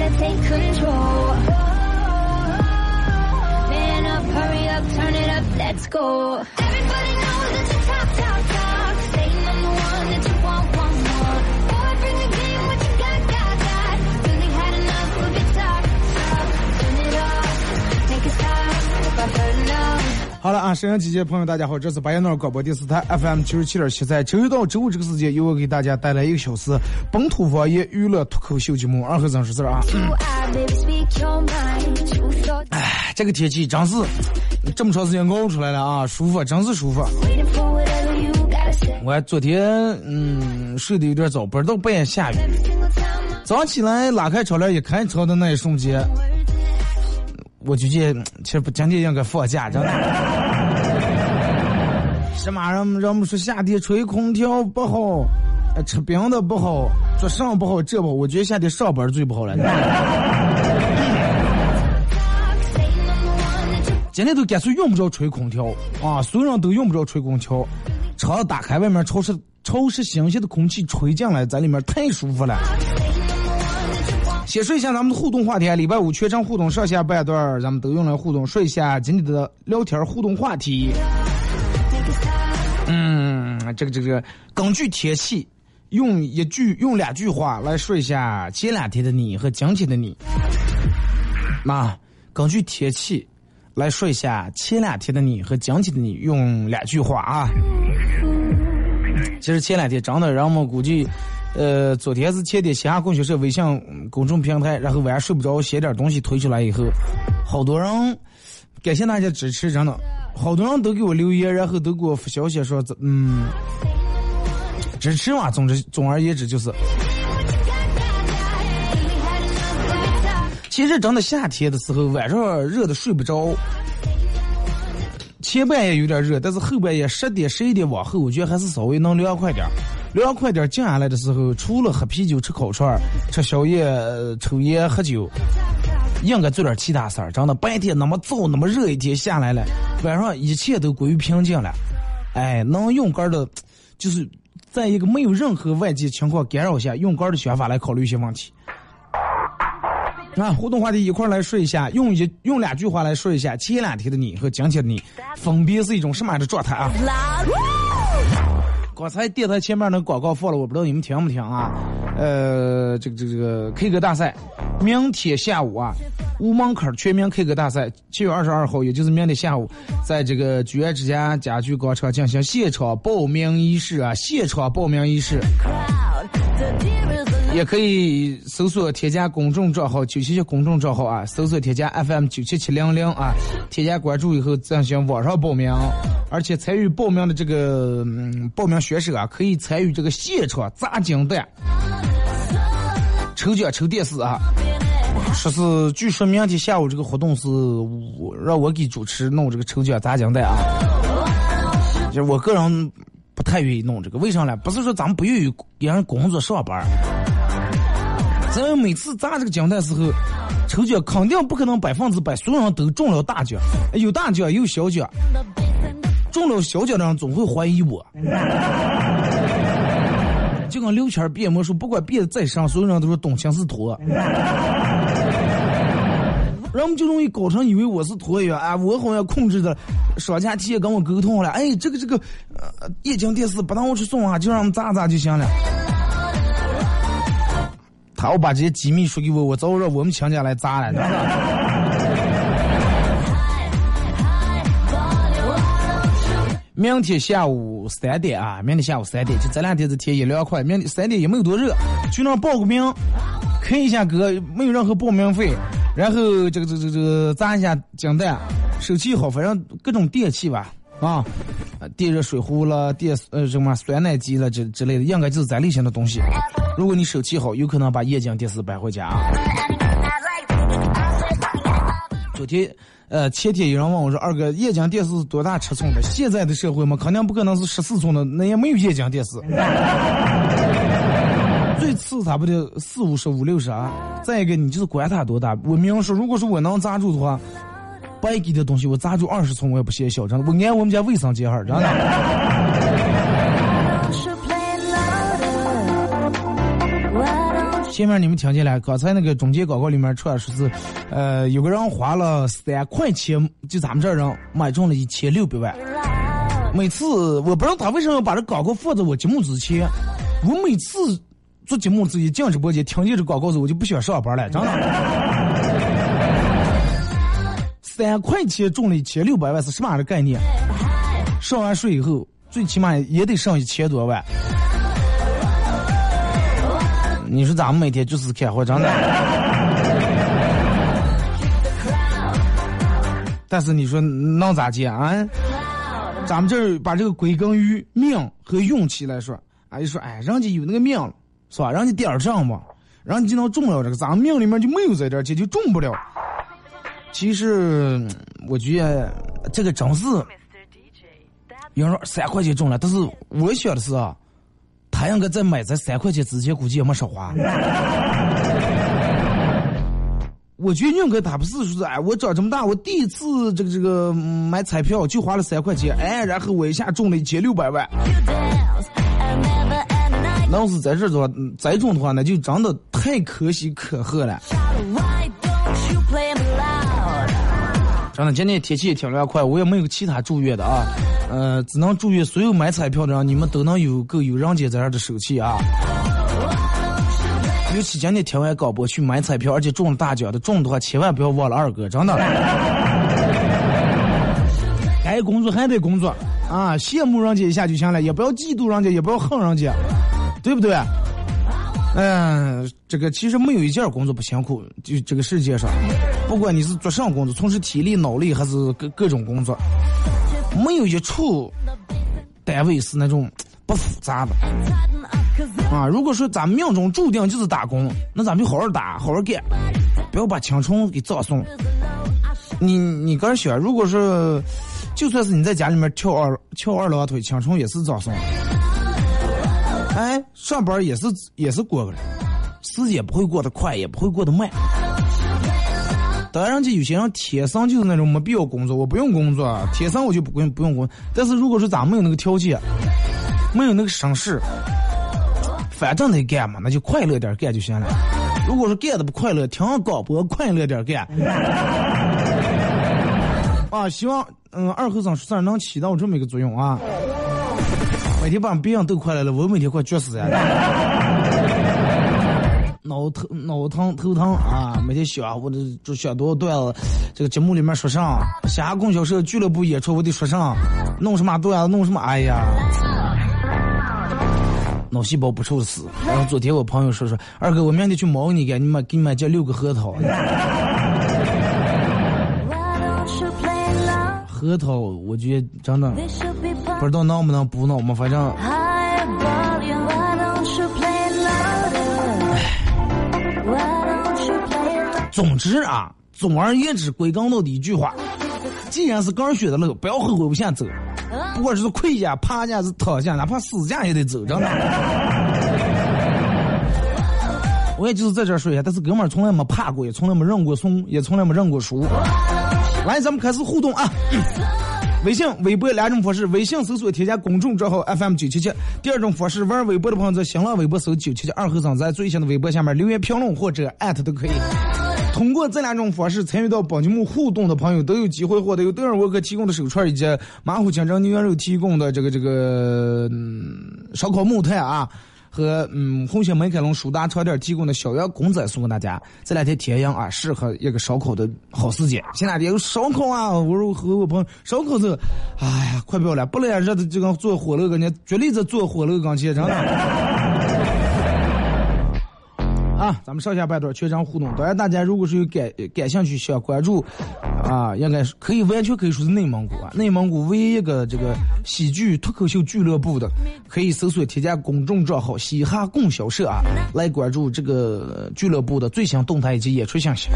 better take control. Man up, hurry up, turn it up, let's go. 好了啊，沈阳机界朋友，大家好，这是白彦淖尔广播电视台 FM 九十七点七，在周一到周五这个时间，由我给大家带来一个小时本土方言娱乐脱口秀节目。二和尚说事儿啊，哎，这个天气真是这么长时间熬出来了啊，舒服，真是舒服。我昨天嗯睡得有点早，不知道半夜下雨，早上起来拉开窗帘一看窗的那一瞬间，我就觉得其实不今天应该放假，真的。什么人人们说夏天吹空调不好，呃吃冰的不好，做上不好，这不好。我觉得夏天上班最不好了。今天都干脆用不着吹空调啊，所有人都用不着吹空调，窗子打开，外面潮湿潮湿新鲜的空气吹进来，在里面太舒服了。先说一下咱们的互动话题，礼拜五全程互动上下半段，咱们都用来互动。说一下今天的聊天互动话题。嗯，这个这个，根据天气，用一句用两句话来说一下前两天的你和今天的你。那根据天气来说一下前两天的你和今天的你，用两句话啊。其实前两天真的让我们估计，呃，昨天是前天西安供销社微信公众平台，然后晚上睡不着，写点东西推出来以后，好多人感谢大家支持，真的，好多人都给我留言，然后都给我发消息说，嗯，支持嘛。总之，总而言之就是，其实真的夏天的时候，晚上热的睡不着。前半夜有点热，但是后半夜十点、十一点往后，我觉得还是稍微能凉快点凉快点静下来的时候，除了喝啤酒、吃烤串、吃宵夜、抽烟、喝酒，应该做点其他事儿。真的，白天那么燥、那么热一天下来了，晚上一切都归于平静了。哎，能用杆的，就是在一个没有任何外界情况干扰下，用杆的想法来考虑一些问题。啊，互动话题一块来说一下，用一用两句话来说一下前两天的你和今天的你，分别是一种什么样的状态啊？刚才电台前面那广告放了，我不知道你们听不听啊？呃，这个这个 K 歌大赛，明天下午啊，五门槛全民 K 歌大赛，七月二十二号，也就是明天下午，在这个居然之家家居广场进行现场报名仪式啊，现场报名仪式。也可以搜索添加公众账号九七七公众账号啊，搜索添加 FM 九七七零零啊，添加关注以后进行网上报名，而且参与报名的这个嗯报名选手啊，可以参与这个现场砸金蛋，抽奖抽电视啊。说是据说明天下午这个活动是我让我给主持弄这个抽奖砸金蛋啊，就是我个人不太愿意弄这个，为啥呢？不是说咱们不愿意让人工作上班。咱们每次砸这个奖的时候，抽奖肯定不可能百分之百所有人都中了大奖，有大奖有小奖，中了小奖的人总会怀疑我。就跟刘谦变魔术，不管变得再上，所有人都说东墙是托。人们就容易搞成以为我是托一样啊，我好像控制着商家提前跟我沟通了，哎，这个这个，呃，液晶电视不让我去送啊，就让我们咋咋就行了。他要把这些机密说给我，我早让我们亲家来砸了，知道吧？明天下午三点啊，明天下午三点，就这两天的天一凉快，明天三点也没有多热，去那报个名，看一下歌，没有任何报名费，然后这个这个这个砸一下金蛋，手气好，反正各种电器吧，啊，电热水壶了，电呃什么酸奶机了之之类的，应该就是这类型的东西。如果你手气好，有可能把液晶电视搬回家。昨天。呃，前天有人问我说：“二哥，液晶电视是多大尺寸的？现在的社会嘛，肯定不可能是十四寸的，那也没有液晶电视。最次差不多四五十、五六十啊。再一个，你就是管它多大。我明说，如果说我能砸住的话，白给的东西我砸住二十寸我也不嫌小，真的。我按我们家卫生间哈，真的。前面你们听见了，刚才那个中介广告里面出来说是，呃，有个人花了三块钱，就咱们这人买中了一千六百万。每次我不知道他为什么要把这广告放在我节目之前，我每次做节目自己进直播间听见这广告时，我就不想上班了，真的。三块钱中了一千六百万是什么样的概念？上完税以后，最起码也得上一千多万。你说咱们每天就是开会，真的。但是你说能咋接啊？咱们这儿把这个归根于命和运气来说，啊，就说哎，人家有那个命了，是吧？人家点儿上吧，人家就能中了这个，咱们命里面就没有这点钱，就中不了。其实我觉得这个真是，有人说三块钱中了，但是我想的是啊。他应该在买这三块钱之前，估计也没少花。我觉得应该他不是说是哎，我长这么大，我第一次这个这个买彩票就花了三块钱，哎，然后我一下中了一千六百万。那要是在这的话，再中的话，那就真的太可喜可贺了。真的，今天天气也挺凉快，我也没有其他祝愿的啊。呃，只能祝愿所有买彩票的人，你们都能有个有人间这样的手气啊！尤其今天听完广播去买彩票，而且中了大奖的，中的话千万不要忘了二哥，真的。该工作还得工作啊！羡慕人家一下就行了，也不要嫉妒人家，也不要恨人家，对不对？嗯，这个其实没有一件工作不辛苦，就这个世界上，不管你是做什么工作，从事体力、脑力还是各各种工作。没有一处单位是那种不复杂的啊！如果说咱命中注定就是打工，那咱们就好好打，好好干，不要把青春给葬送。你你个人想，如果说就算是你在家里面翘二翘二郎腿，青春也是葬送。哎，上班也是也是过个人，时间不会过得快，也不会过得慢。当然，这有些人天生就是那种没必要工作，我不用工作，天生我就不用不用工。但是如果说咱没有那个条件，没有那个声势，反正得干嘛，那就快乐点干就行了。如果说干的不快乐，听广播快乐点干。啊，希望嗯二和尚说事能起到这么一个作用啊。每天把别人都快乐了，我每天快绝死了。脑疼脑疼头疼啊！每天想我这就想多少段子，这个节目里面说啥？下供销社俱乐部演出我得说啥？弄什么段子？弄什么？哎呀，脑细胞不愁死。然后昨天我朋友说说，二哥我明天去猫你给你买给你买这六个核桃。核桃，我觉得真的不知道能不能补脑嘛，反正。总之啊，总而言之，归根到底一句话，既然是个人选的路，不要后悔不想走。不管是跪下、趴下、是躺下，哪怕死下也得走，真的。我也就是在这说一下，但是哥们儿从来没怕过，也从来没认过怂，也从来没认过输。来，咱们开始互动啊！微信、微博两种方式，微信搜索添加公众账号 FM 九七七。第二种方式，玩微博的朋友在新浪微博搜九七七二和尚，在最新的微博下面留言评论或者艾特都可以。通过这两种方式参与到帮节目互动的朋友，都有机会获得由德尔沃克提供的手串以及马虎清蒸牛羊肉提供的这个这个、嗯、烧烤木炭啊。和嗯红星美凯龙舒达超店提供的小羊公仔送给大家。这两天天阳啊，适合一个烧烤的好时节。前两天有烧烤啊，我说和我朋友烧烤这，哎呀，快不要了，不然热的就跟做火炉跟前，绝对在做火炉跟前，真的。咱们上下半段全场互动。当然，大家如果是有感感兴趣想关注，啊，应该是可以完全可以说是内蒙古啊，内蒙古唯一一个这个喜剧脱口秀俱乐部的，可以搜索添加公众账号“嘻哈供销社”啊，来关注这个俱乐部的最新动态以及演出信息。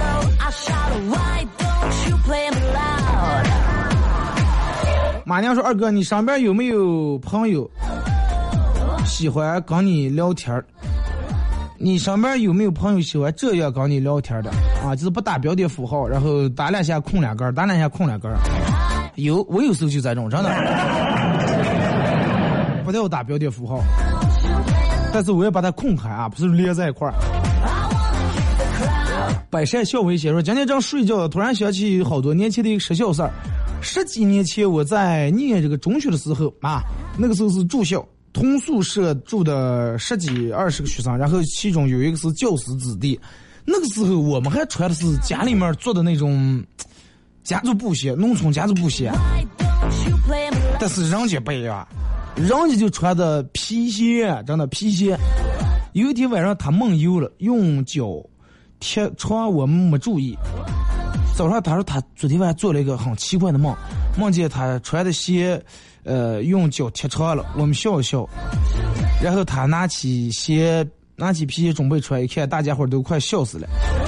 马娘说：“二哥，你身边有没有朋友喜欢跟你聊天儿？”你身边有没有朋友喜欢这样跟你聊天的啊？就是不打标点符号，然后打两下空两格，打两下空两格。有，我有时候就这种，真的。不要打标点符号，但是我要把它空开啊，不是连在一块儿。百善孝为先说：今天正睡觉，突然想起好多年前的一个实小事儿。十几年前我在念这个中学的时候啊，那个时候是住校。同宿舍住的十几二十个学生，然后其中有一个是教师子弟。那个时候我们还穿的是家里面做的那种家族布鞋，农村家族布鞋。但是人家不一样，人家就穿的皮鞋，真的皮鞋。有一天晚上他梦游了，用脚贴床，我们没注意。早上他说他昨天晚上做了一个很奇怪的梦，梦见他穿的鞋。呃，用脚踢穿了，我们笑笑，然后他拿起鞋，拿起皮鞋准备穿，一看大家伙都快笑死了，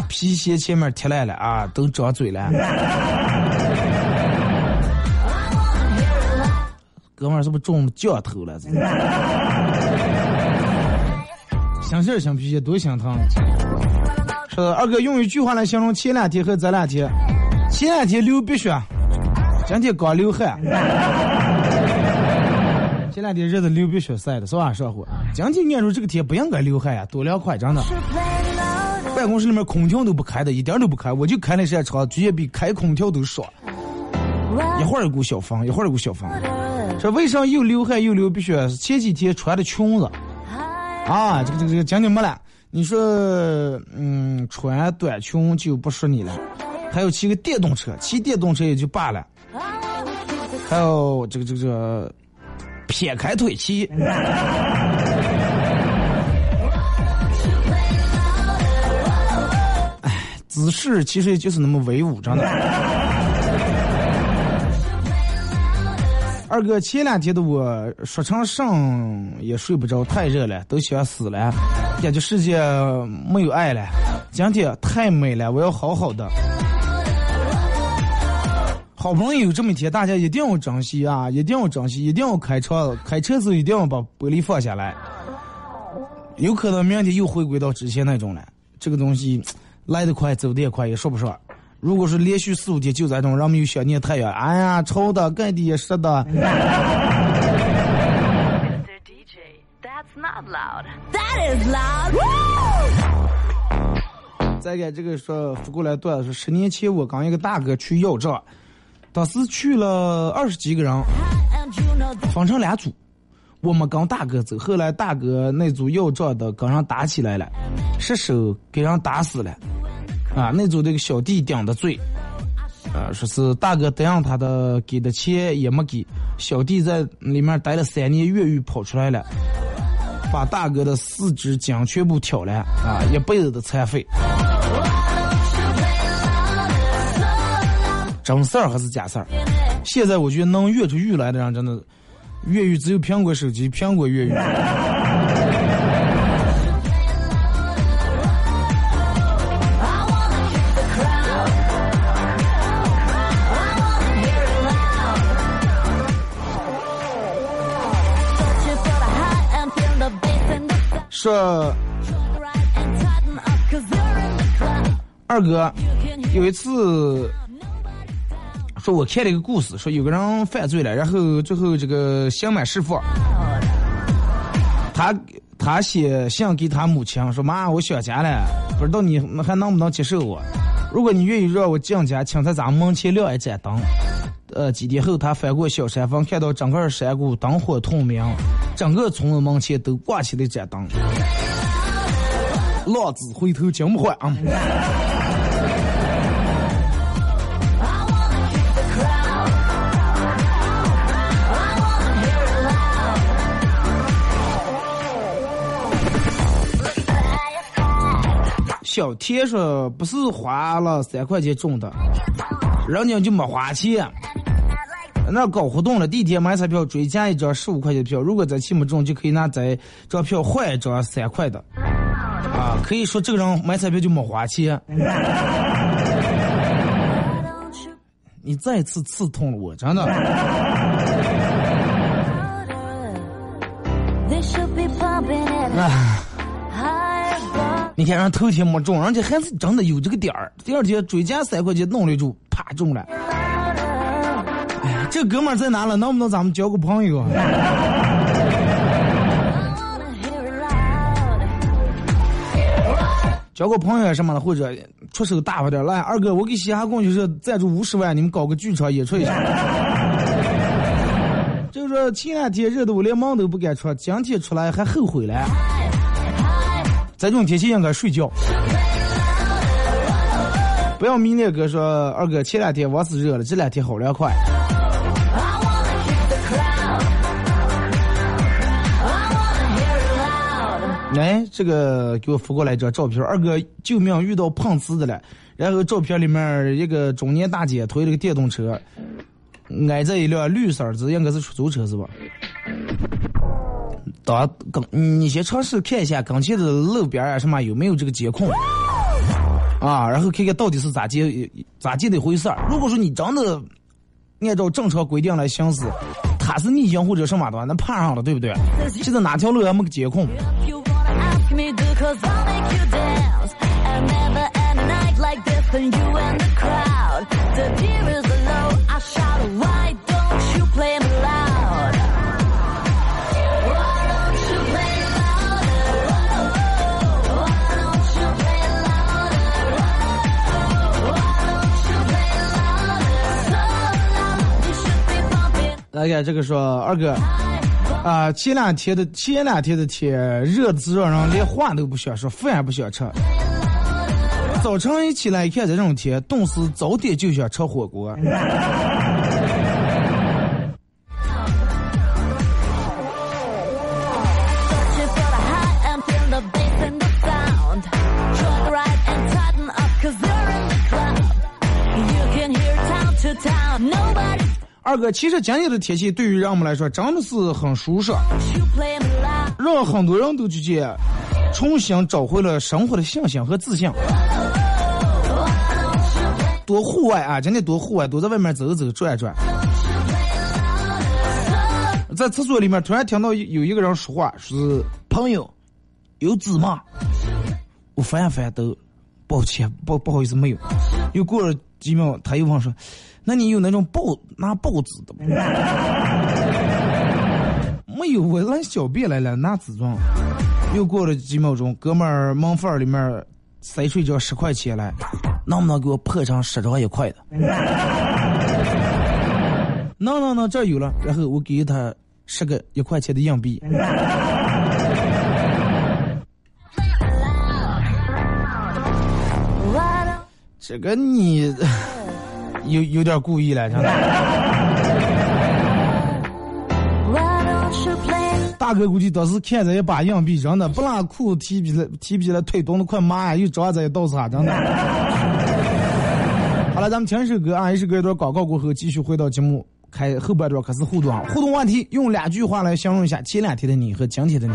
皮鞋前面踢烂了啊，都张嘴了。哥们儿是不是中降头了？想事儿想皮鞋多心疼。说二哥用一句话来形容前两天和这两天，前两天流鼻血，今天刚流汗。前两天热的流鼻血晒的，是吧，小伙。今天念说这个天不应该流汗呀，多凉快，真的。办公室里面空调都不开的，一点都不开，我就开那扇窗，直接比开空调都爽。一会儿一股小风，一会儿一股小风。这为啥又流汗又流鼻血？前几天穿的裙子，啊，这个这个这个今天没了。你说，嗯，穿短裙就不说你了。还有骑个电动车，骑电动车也就罢了。还有这个这个这个。撇开腿骑，哎，姿势其实就是那么威武，真的。二哥，前两天的我说成上也睡不着，太热了，都想死了，感觉世界没有爱了。今天太美了，我要好好的。好不容易有这么一天，大家一定要珍惜啊！一定要珍惜，一定要开车。开车时候一定要把玻璃放下来。有可能明天又回归到之前那种了。这个东西来得快，走得也快，也说不上。如果是连续四五天就这种，人们又想念太阳，哎呀，臭的、盖的、湿的。再给这个说扶过来段说，十年前我跟一个大哥去要账。当时去了二十几个人，分成两组，我们跟大哥走。后来大哥那组要账的跟人打起来了，失手给人打死了。啊，那组那个小弟顶的罪，啊，说是大哥答应他的给的钱也没给，小弟在里面待了三年越狱跑出来了，把大哥的四肢筋全部挑了，啊，一辈子的残废。真事儿还是假事儿？现在我觉得能越出狱来的人，真的越狱只有苹果手机，苹果越狱。说二哥有一次。说我看了一个故事，说有个人犯罪了，然后最后这个刑满释放，他他写信给他母亲说：“妈，我想家了，不知道你还能不能接受我？”如果你愿意让我进家，请在咱们门前亮一盏灯。呃，几天后，他翻过小山峰，看到整个山谷灯火通明，整个村子门前都挂起了一盏灯。浪子回头金不换啊！小天说不是花了三块钱中的，人家就没花钱。那搞活动了，第一天买彩票追加一张十五块钱的票，如果在期没中，就可以拿这张票换一张三块的。啊，可以说这个人买彩票就没花钱。你再次刺痛了我，真的。啊。你看，人头天没中，人家还是真的有这个点儿。第二天追加三块钱弄了住，啪中了。哎，这哥们儿在哪了？能不能咱们交个朋友？交个朋友什么的，或者出手大方点来，二哥，我给嘻哈共就是赞助五十万，你们搞个剧场演出一下。就是说前两天热的我连门都不敢出，今天出来还后悔了。这种天气应该睡觉，不要迷恋哥说二哥前两天我是热了，这两天好凉快。哎，这个给我发过来一张照片，二哥救命遇到碰瓷的了。然后照片里面一个中年大姐推了个电动车，挨着一辆绿色的，应该是出租车是吧？当刚，你先尝试看一下刚前的路边啊什么有没有这个监控啊，然后看看到底是咋接咋接的回事儿。如果说你真的按照正常规定来行驶，他是逆行或者什么的话，那判上了，对不对？现在哪条路还没个监控？来看这个说二哥，啊，前两天的前两天的天热的让人连话都不想说，饭也不想吃。早晨一起来一看这种天，冻死早点就想吃火锅。二哥，其实今天的天气对于人们来说真的是很舒适，让很多人都觉得重新找回了生活的信心和自信。多户外啊，今天多户外，多在外面走走转转。在厕所里面突然听到有一个人说话，是朋友，有纸吗？我翻一翻都，抱歉，不不好意思，没有。又过了几秒，他又问说。那你有那种报拿报纸的吗？没有，我拿小便来了，拿纸装。又过了几秒钟，哥们儿门缝里面塞出一张十块钱来，能不能给我破成十张一块的？能能能，这有了。然后我给他十个一块钱的硬币。这个你。有有点故意了，真的。大哥估计当时看着一把硬币，真的不拉裤子提皮了，提皮了腿冻得快麻呀，又抓着一道啥，真的。好了，咱们听一首歌啊，一首歌一段广告过后，继续回到节目开后半段开始互动啊，互动话题用两句话来形容一下前两天的你和今天的你。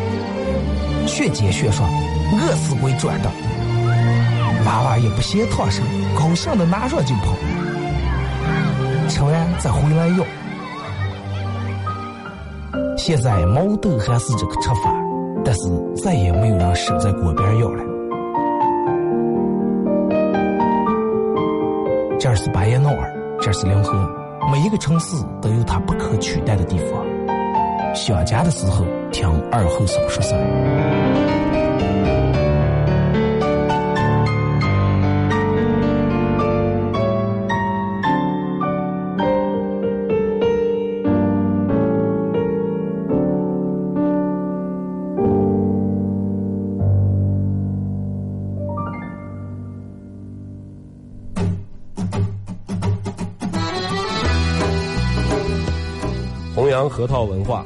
学煎学涮，饿死鬼转的。娃娃也不嫌烫手，高兴的拿上就跑，吃完再回来要。现在毛豆还是这个吃法，但是再也没有人守在锅边要了。这是巴彦淖尔，这是临河，每一个城市都有它不可取代的地方。想家的时候，听二后生说事儿。弘扬核桃文化，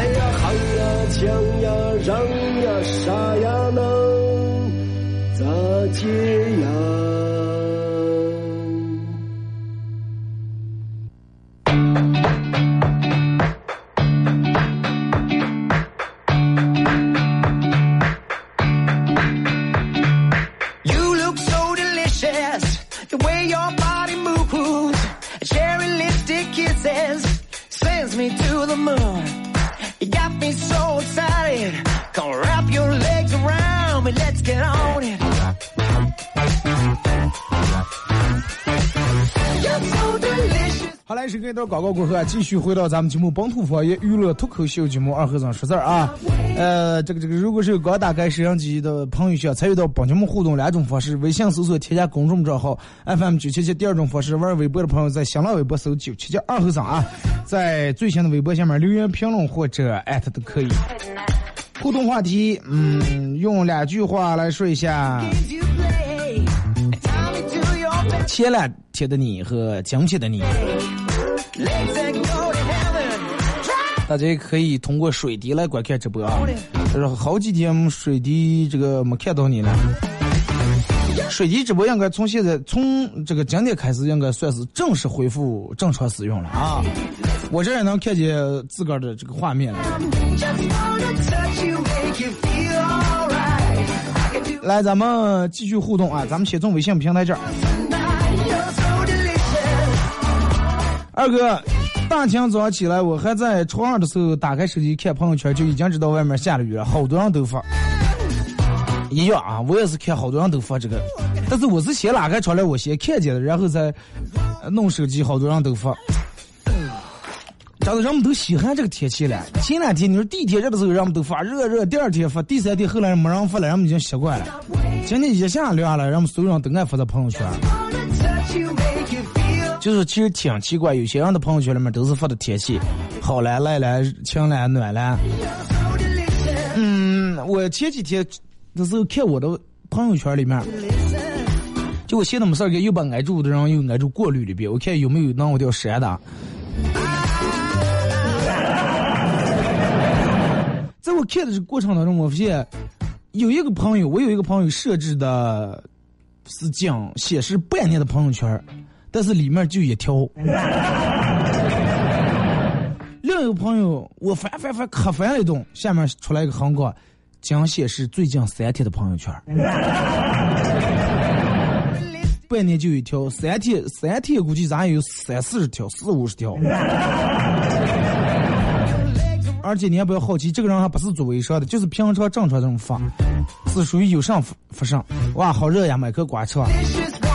哎呀喊呀抢呀嚷呀啥呀能咋接呀？Delicious. 好来，是跟一段广告过后啊，继续回到咱们节目本土方言娱乐脱口秀节目二和尚说事儿啊。呃，这个这个，如果是有刚打开摄像机的朋友，需要参与到本节目互动两种方式：微信搜索添加公众账号 FM 九七七；第二种方式，玩微博的朋友在新浪微博搜九七七二和尚啊，在最新的微博下面留言评论或者艾特都可以。互动话题，嗯，用两句话来说一下前两天的你和今天的你。大家也可以通过水滴来观看直播啊。就是好几天水滴这个没看到你了。水滴直播应该从现在从这个今天开始应该算是正式恢复正常使用了啊。我这也能看见自个儿的这个画面了。来，咱们继续互动啊！咱们先从微信平台这儿。二哥，大清早起来，我还在床上的时候打开手机看朋友圈，就已经知道外面下了雨了，好多人都发。一样啊，我也是看好多人都发这个，但是我是先拉开窗来，我先看见的，然后再弄手机，好多人都发。真的，人们都稀罕这个天气了。前两天你说第一天热的时候，人们都发热热，第二天发，第三天后来没人发了，人们已经习惯了。今天一下凉了，人们所有人都爱发在朋友圈。就是其实挺奇怪，有些人的朋友圈里面都是发的天气好了、赖了、晴了、暖了。嗯，我前几天的时候看我的朋友圈里面，就我闲的没事儿，给又把挨住的人又挨住过滤里边，我看有没有让我掉删的。在我看的这过程当中，我发现有一个朋友，我有一个朋友设置的是讲显示半年的朋友圈，但是里面就一条。另一个朋友，我翻翻翻可翻了一顿，下面出来一个横杠，将显示最近三天的朋友圈。半年就一条，三天三天估计咱也有三四十条、四五十条。而且你也不要好奇，这个人还不是做微商的，就是平常正常这种发，是属于有上发发上。哇，好热呀，买颗瓜吃吧。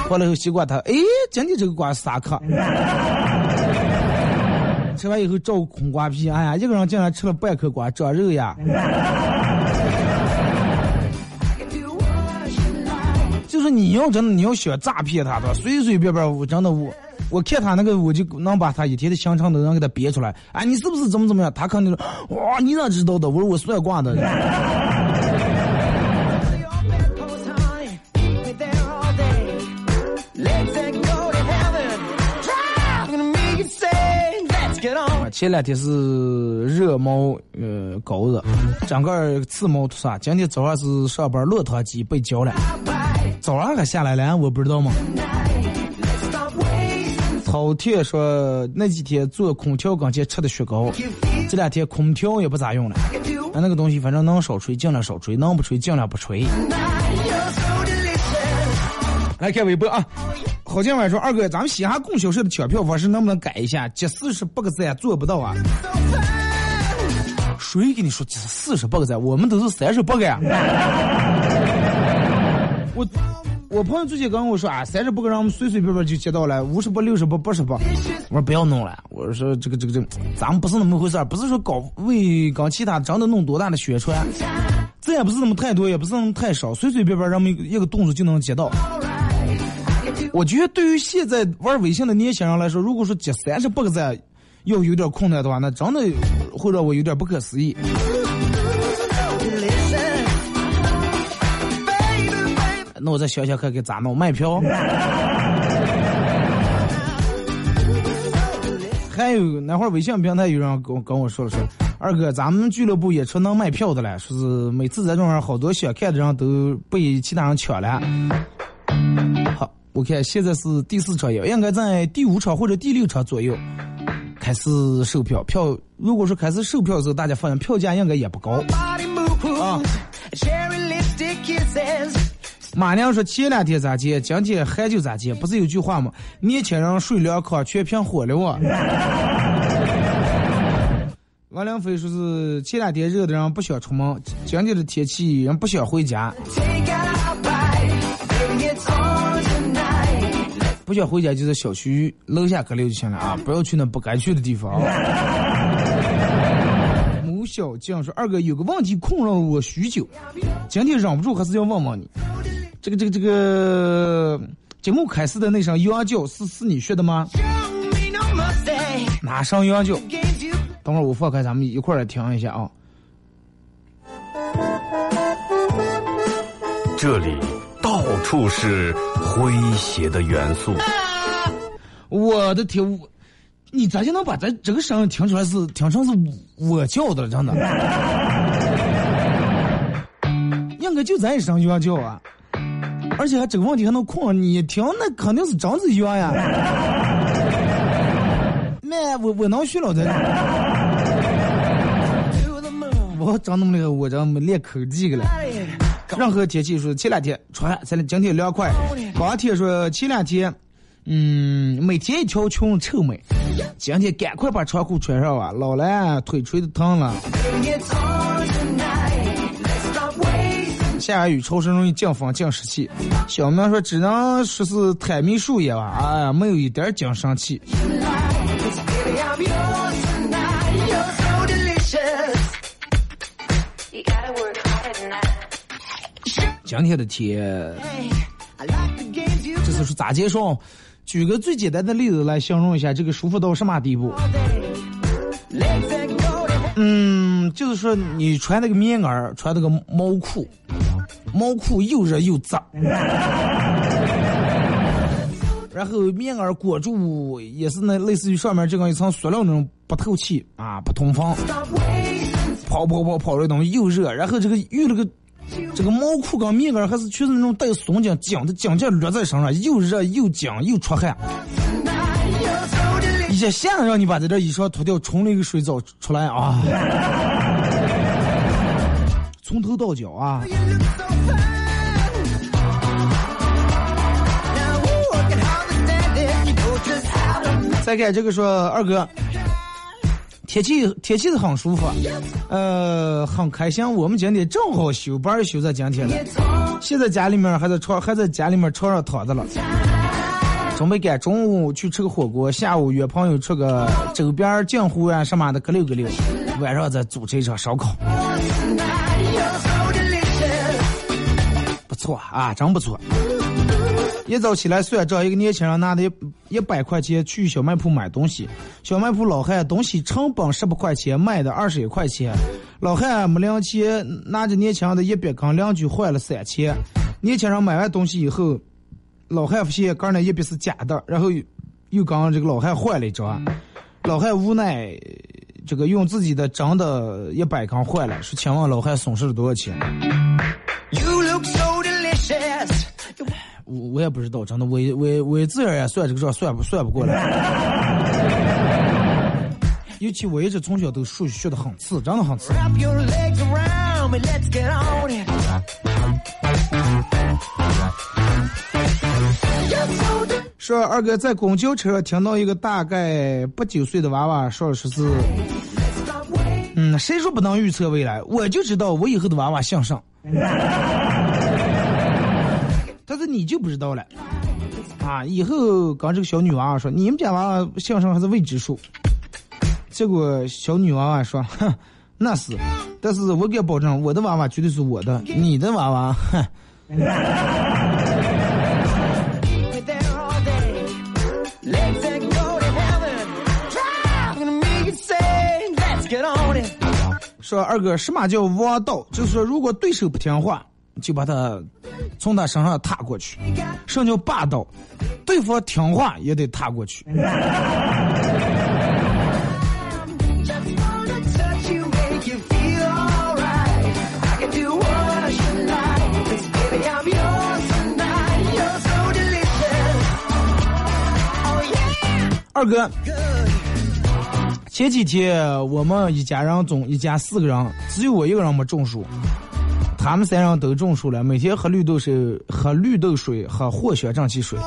完了以后西瓜它，哎，今天这个瓜是啥颗？吃完以后照空瓜皮，哎呀，一个人竟然吃了半颗瓜，长肉呀！就是你要真的你要想诈骗他的，随随便便我真的我我看他那个我就能把他一天的行程都能给他编出来。哎，你是不是怎么怎么样？他肯定说哇，你咋知道的？我说我算卦的。前两天是热猫呃狗子，整个刺毛秃啥。今天早上是上班落汤鸡被浇了，早上还下来了，我不知道吗？饕餮说那几天坐空调跟前吃的雪糕，这两天空调也不咋用了，那个东西反正能少吹尽量少吹，能不吹尽量不吹。来看微博啊，郝建伟说二哥，咱们嘻哈供销社的抢票方式能不能改一下？集四十八个赞做不到啊？谁给你说集四十八个赞？我们都是三十八个呀。我我朋友最近跟我说啊，三十八个让我们随随便便就接到了，五十八、六十八、八十八。我说不要弄了，我说这个这个这个，咱们不是那么回事儿，不是说搞为搞其他真的弄多大的宣传，这也不是那么太多，也不是那么太少，随随便便让我们一个动作就能接到。我觉得对于现在玩微信的年轻人来说，如果说接三十八个赞要有点困难的话，那真的会让我有点不可思议。那我再想想看，该咋弄卖票？还有那会儿微信平台有人跟跟我说了说，二哥，咱们俱乐部也出能卖票的了，说是每次在这儿好多想看的人都被其他人抢了。好，我看现在是第四场，应该在第五场或者第六场左右开始售票。票如果说开始售票的时候，大家发现票价应该也不高啊。马娘说前两天咋接，今天还就咋接，不是有句话吗？年轻人睡两炕，全凭火了啊！王良飞说是前两天热的人不想出门，今天的天气人不想回家，不想回家就在小区楼下隔离就行了啊！不要去那不该去的地方。某小将说二哥有个问题困扰我许久，今天忍不住还是要问问你。这个这个这个节目开始的那声羊叫是是你学的吗？哪声羊叫？等会儿我放开，咱们一块儿来听一下啊。这里到处是诙谐的元素。我的天，我你咋就能把咱这个声音听出来是听成是我叫的了？真的，应该就咱一声冤叫啊。而且还这个问题还能困，你听那肯定是张子阳呀。那我我能学了这。我长那么厉害，我这没练口技个了。任何天气说前两天穿，今今天凉快。刚听说前两天，嗯，每天一条裙臭美。今天赶快把长裤穿上啊，老了腿垂的疼了。下雨潮湿容易降风降湿气，小明说只能说是太迷树叶吧，哎呀，没有一点精神气。今天的天，这是咋介绍？举个最简单的例子来形容一下，这个舒服到什么地步？嗯，就是说你穿那个棉袄，穿那个毛裤。毛裤又热又脏，然后棉袄裹住也是那类似于上面这样一层塑料那种不透气啊不通风，跑跑跑跑的东西又热，然后这个遇了个这个毛裤跟棉袄还是全是那种带松紧紧的紧劲勒在身上，又热又紧又出汗，一下线让你把这件衣裳脱掉，冲了一个水澡出来啊，从头到脚啊。再看这个说二哥，天气天气是很舒服，呃，很开心。我们今天正好休班休在今天了，现在家里面还在床还在家里面床上躺着了，准备赶中午去吃个火锅，下午约朋友吃个周边镜湖啊什么的，个溜个溜，晚上再组织一场烧烤。不错啊，真不错。一早起来算账，一个年轻人拿的一一百块钱去小卖铺买东西。小卖铺老汉东西成本十八块钱，卖的二十一块钱。老汉没零钱，拿着年轻人的一百跟邻居换了三千。年轻人买完东西以后，老汉发现刚那一笔是假的，然后又又跟这个老汉换了一张。老汉无奈，这个用自己的真的一百刚换了，说请问老汉损失了多少钱？我我也不知道，真的，我我我自个儿也算这个账算不算不过来。尤其我一直从小都数学学的很次，真的很次。说二哥在公交车上听到一个大概八九岁的娃娃说的说是，嗯，谁说不能预测未来？我就知道我以后的娃娃向上，但你就不知道了，啊，以后刚这个小女娃娃说你们家娃娃相声还是未知数，结果小女娃娃说，哼，那是，但是我给保证我的娃娃绝对是我的，你的娃娃，哼。说二哥，什么叫王道？就是说，如果对手不听话，就把他从他身上踏过去，什么叫霸道？对方听话也得踏过去。二哥，前几天我们一家人中，一家四个人，只有我一个人没中暑。他们三人都中暑了，每天喝绿豆水，喝绿豆水，喝活血正气水。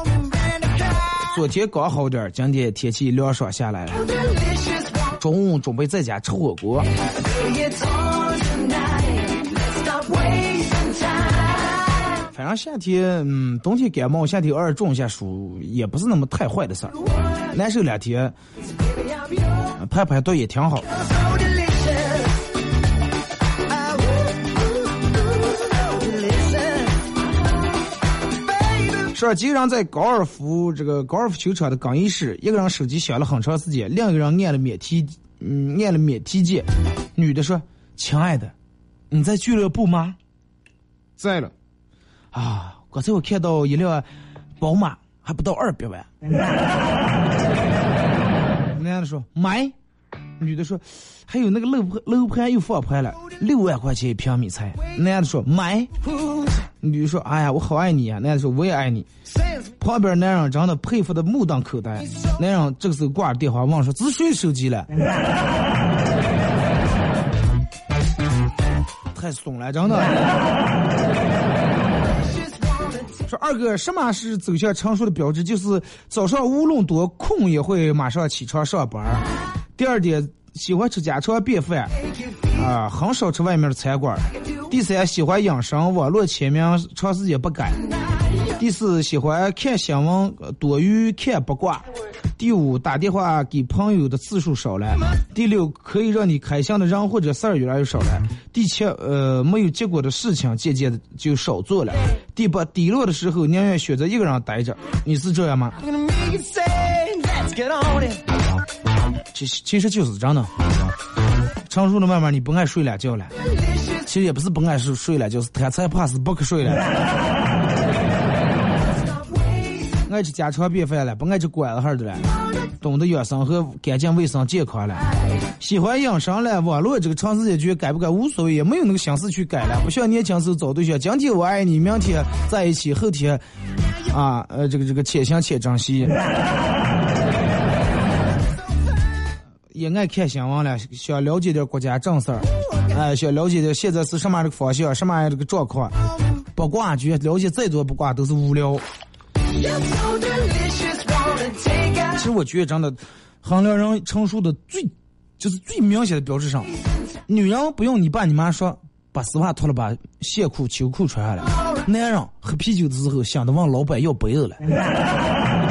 昨天刚好点儿，今天天气凉爽下来了。中午准备在家吃火锅。反正夏天，嗯，冬天感冒，夏天偶尔中一下暑，也不是那么太坏的事儿。难受两天，排排毒也挺好。说几个人在高尔夫这个高尔夫球场的更衣室，一个人手机响了很长时间，另一个人按了免提，嗯，按了免提键。女的说：“亲爱的，你在俱乐部吗？”在了。啊，刚才我看到一辆宝马，还不到二百万。男的说买，女的说还有那个楼盘楼盘又放盘了，六万块钱一平米才。男的说买，女的说哎呀我好爱你啊，男的说我也爱你。旁边男人真的佩服的目瞪口呆，男人这个时候挂着电话问说这是谁手机了？太怂了，真的。说二哥，什么是走向成熟的标志？就是早上无论多困也会马上起床上班。第二点，喜欢吃家常便饭，啊，很少吃外面的餐馆。第三，喜欢养生，网络签名长时间不改。第四，喜欢看新闻多于看八卦。第五，打电话给朋友的次数少了。第六，可以让你开心的人或者事儿越来越少了。第七，呃，没有结果的事情渐渐的就少做了。第八，低落的时候宁愿选择一个人待着。你是这样吗？其实其实就是真的。成熟了慢慢你不爱睡懒觉了，其实也不是不爱睡睡懒觉，是贪财怕死不可睡了。爱吃家常便饭了，不爱吃馆子哈的了，懂得养生和干净卫生健康了，喜欢养生了，网络这个长时间剧改不改无所谓，也没有那个心思去改了，不像年轻时候找对象，今天我爱你，明天在一起，后天啊呃这个这个且行且珍惜。也爱看新闻了，想了解点国家政事儿，哎，想了解点现在是什么样的方向，什么样的这个状况。八卦局了解再多八卦都是无聊。其实我觉得真的，衡量人成熟的最就是最明显的标志上，女人不用你爸你妈说，把丝袜脱了，把线裤秋裤穿下来；男人喝啤酒的时候想着问老板要杯子了。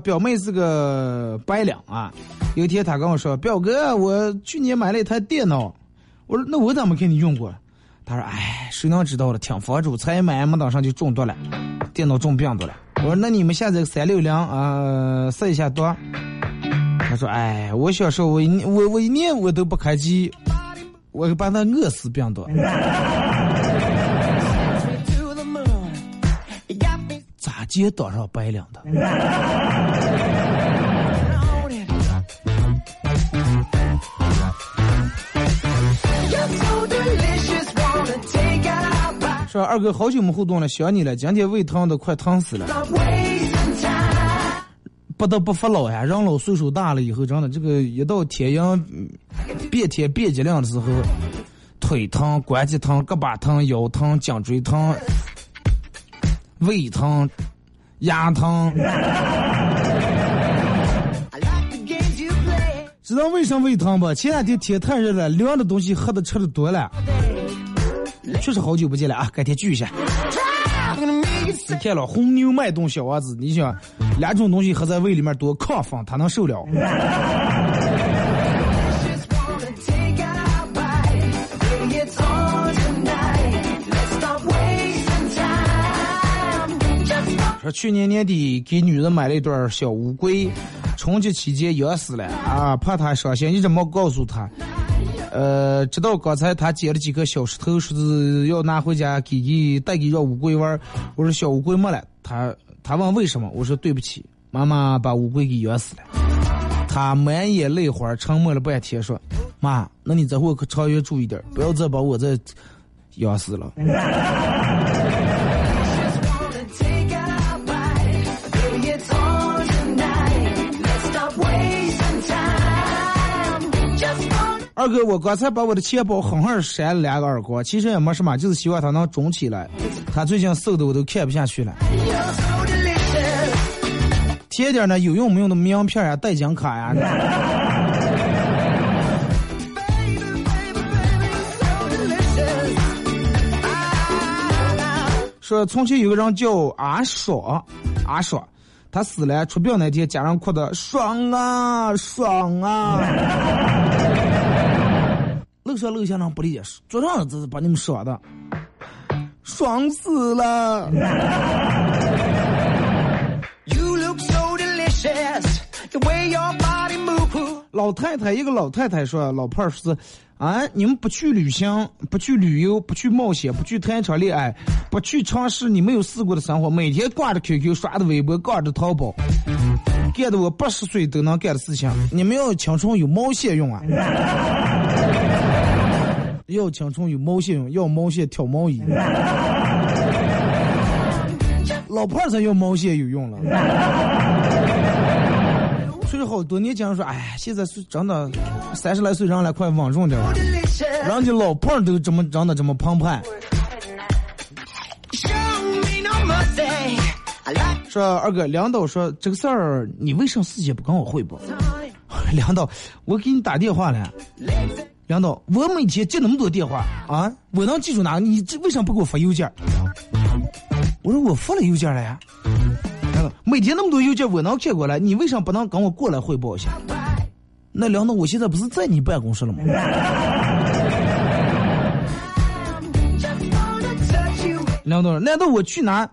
表妹是个白领啊，有一天她跟我说：“表哥，我去年买了一台电脑。”我说：“那我怎么给你用过？”他说：“哎，谁能知道了？听房主才买没当上就中毒了，电脑中病毒了。”我说：“那你们下载个三六零啊，试一下毒。”他说：“哎，我小时候我一我我一年我都不开机，我把他饿死病毒。咋接当上白领的？说二哥好久没互动了，想你了。今天胃疼的快疼死了，不得不服老呀。人老岁数大了以后，真的这个一到天阳变天变节令的时候，腿疼、关节疼、胳膊疼、腰疼、颈椎疼、胃疼、牙疼。知道为啥胃疼不？前两天天太热了，凉的东西喝的吃的多了。确实好久不见了啊，改天聚一下。你看了红牛脉动小王子，你想两种东西合在胃里面多亢奋，他能受了？说去年年底给女人买了一对小乌龟，春节期间养死了啊，怕她伤心，一直没告诉她。呃，直到刚才他捡了几颗小石头，说是要拿回家给给带给让乌龟玩。我说小乌龟没了，他他问为什么？我说对不起，妈妈把乌龟给养死了。他满眼泪花，沉默了半天，说：“妈，那你这回可长远注意点，不要再把我这养死了。”二哥，我刚才把我的钱包狠狠扇了两个耳光，其实也没什么，就是希望他能肿起来。他最近瘦的我都看不下去了。贴点呢有用没用的名片呀、代金卡呀。说从前有个人叫阿爽，阿爽，他死了，出殡那天家人哭的爽啊爽啊。楼上楼下人不理解，桌上这是把你们说的，爽死了。老太太，一个老太太说：“老伴儿是，啊，你们不去旅行，不去旅游，不去冒险，不去谈一场恋爱，不去尝试你没有试过的生活，每天挂着 QQ，刷着微博，挂着淘宝，干的我八十岁都能干的事情，你们要青春有毛线用啊！要青春有毛线用，要毛线挑毛衣。老伴儿才要毛线有用了。”所以好多年前说，哎，现在是真的三十来岁人了，快稳重点了。人家老胖都这么长得这么澎湃。说二哥，领导说这个事儿，你为啥事先不跟我汇报？领导，我给你打电话了。领导，我每天接那么多电话啊，我能记住哪个？你这为什么不给我发邮件？我说我发了邮件了呀。每天那么多邮件我能看过来，你为啥不能跟我过来汇报一下？那领导，我现在不是在你办公室了吗？领导，难道我去哪？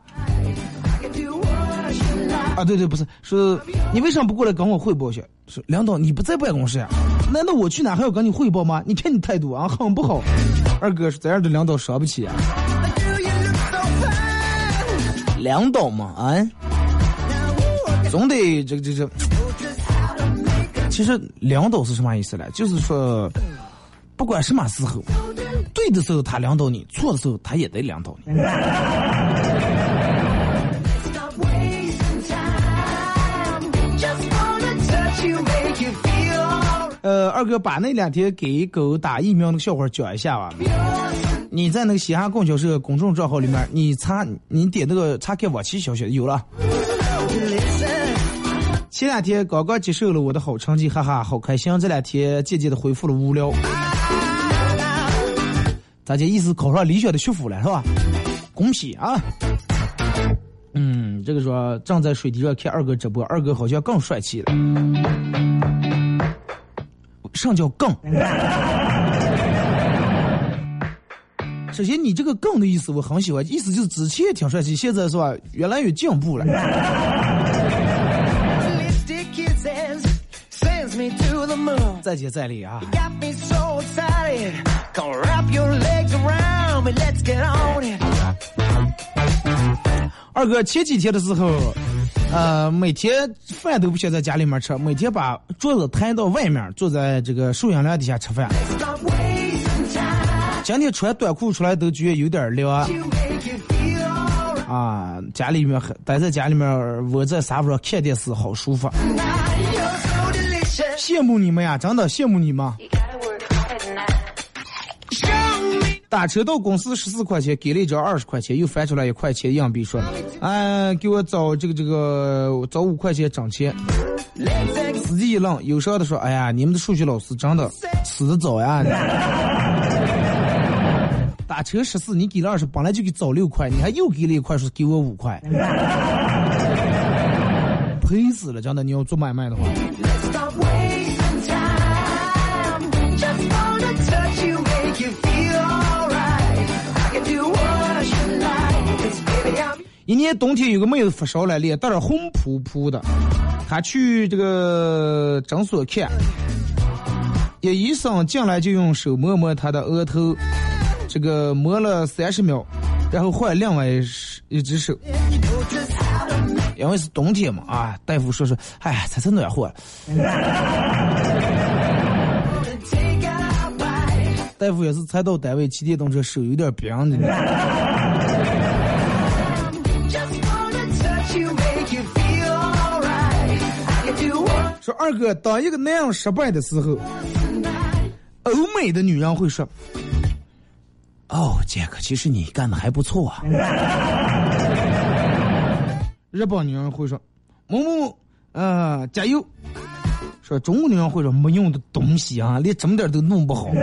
啊，对对，不是，说你为啥不过来跟我汇报一下？说领导，你不在办公室呀？难道我去哪还要跟你汇报吗？你看你态度啊，很不好。二哥是这样的领导，伤不起啊。领导嘛，啊。总得这个这这，其实领导是什么意思呢？就是说，不管什么时候，对的时候他领导你，错的时候他也得领导你。呃，二哥把那两天给狗打疫苗那个笑话讲一下吧。你在那个西安供销社公众账号里面，你查你点那个查看往期消息有了。前两天刚刚接受了我的好成绩，哈哈，好开心。这两天渐渐的恢复了无聊。大家意思考上理想的学府了是吧？恭喜啊！嗯，这个说正在水滴上看二哥直播，二哥好像更帅气了。上叫更。首先你这个更的意思我很喜欢意思就是之前也挺帅气现在是吧越来越进步了。再接再厉啊。二哥前几天的时候呃，每天饭都不想在家里面吃，每天把桌子摊到外面，坐在这个树荫凉底下吃饭。今天穿短裤出来都觉得有点凉啊，家里面待在家里面窝在沙发上看电视，好舒服。羡慕你们呀，真的羡慕你们。打车到公司十四块钱，给了一张二十块钱，又翻出来一块钱硬币，说：“哎，给我找这个这个找五块钱整钱。”司机一愣，忧伤的说：“哎呀，你们的数学老师真的死的早呀！打车十四，你给了二十，本来就给找六块，你还又给了一块，说给我五块，赔死了！真的，你要做买卖的话，一年冬天有个妹子发烧了，脸蛋儿红扑扑的，她去这个诊所看，一医生进来就用手摸摸她的额头，这个摸了三十秒，然后换另外一只手，因为是冬天嘛啊，大夫说说，哎，才是暖和大夫也是才到单位骑电动车，手有点冰的。说二哥，当一个男人失败的时候，欧美的女人会说：“哦，杰克，其实你干的还不错啊。”日本女人会说：“某某，呃，加油。”说中国女人会说：“没用的东西啊，连这么点都弄不好。”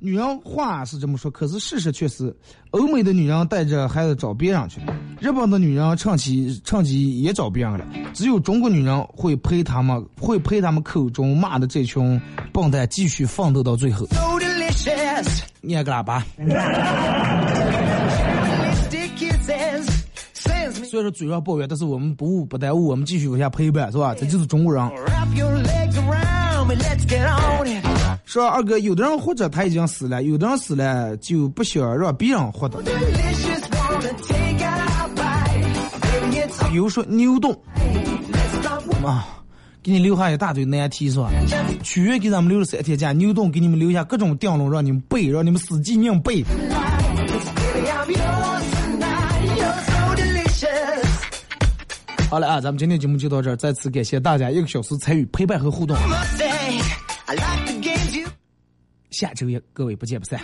女人话是这么说，可是事实却是，欧美的女人带着孩子找别人去了，日本的女人趁机趁机也找别人了，只有中国女人会陪他们，会陪他们口中骂的这群笨蛋继续奋斗到最后。念个喇叭，虽然说嘴上抱怨，但是我们不误不耽误，我们继续往下陪伴，是吧？这就是中国人。说二哥，有的人活着他已经死了，有的人死了就不想让别人活的。比如说牛顿啊，给你留下一大堆难题是吧？屈原给咱们留了三天假，牛顿给你们留下各种定论让你们背，让你们死记硬背。好了啊，咱们今天节目就到这儿，再次感谢大家一个小时参与陪伴和互动，下周一各位不见不散。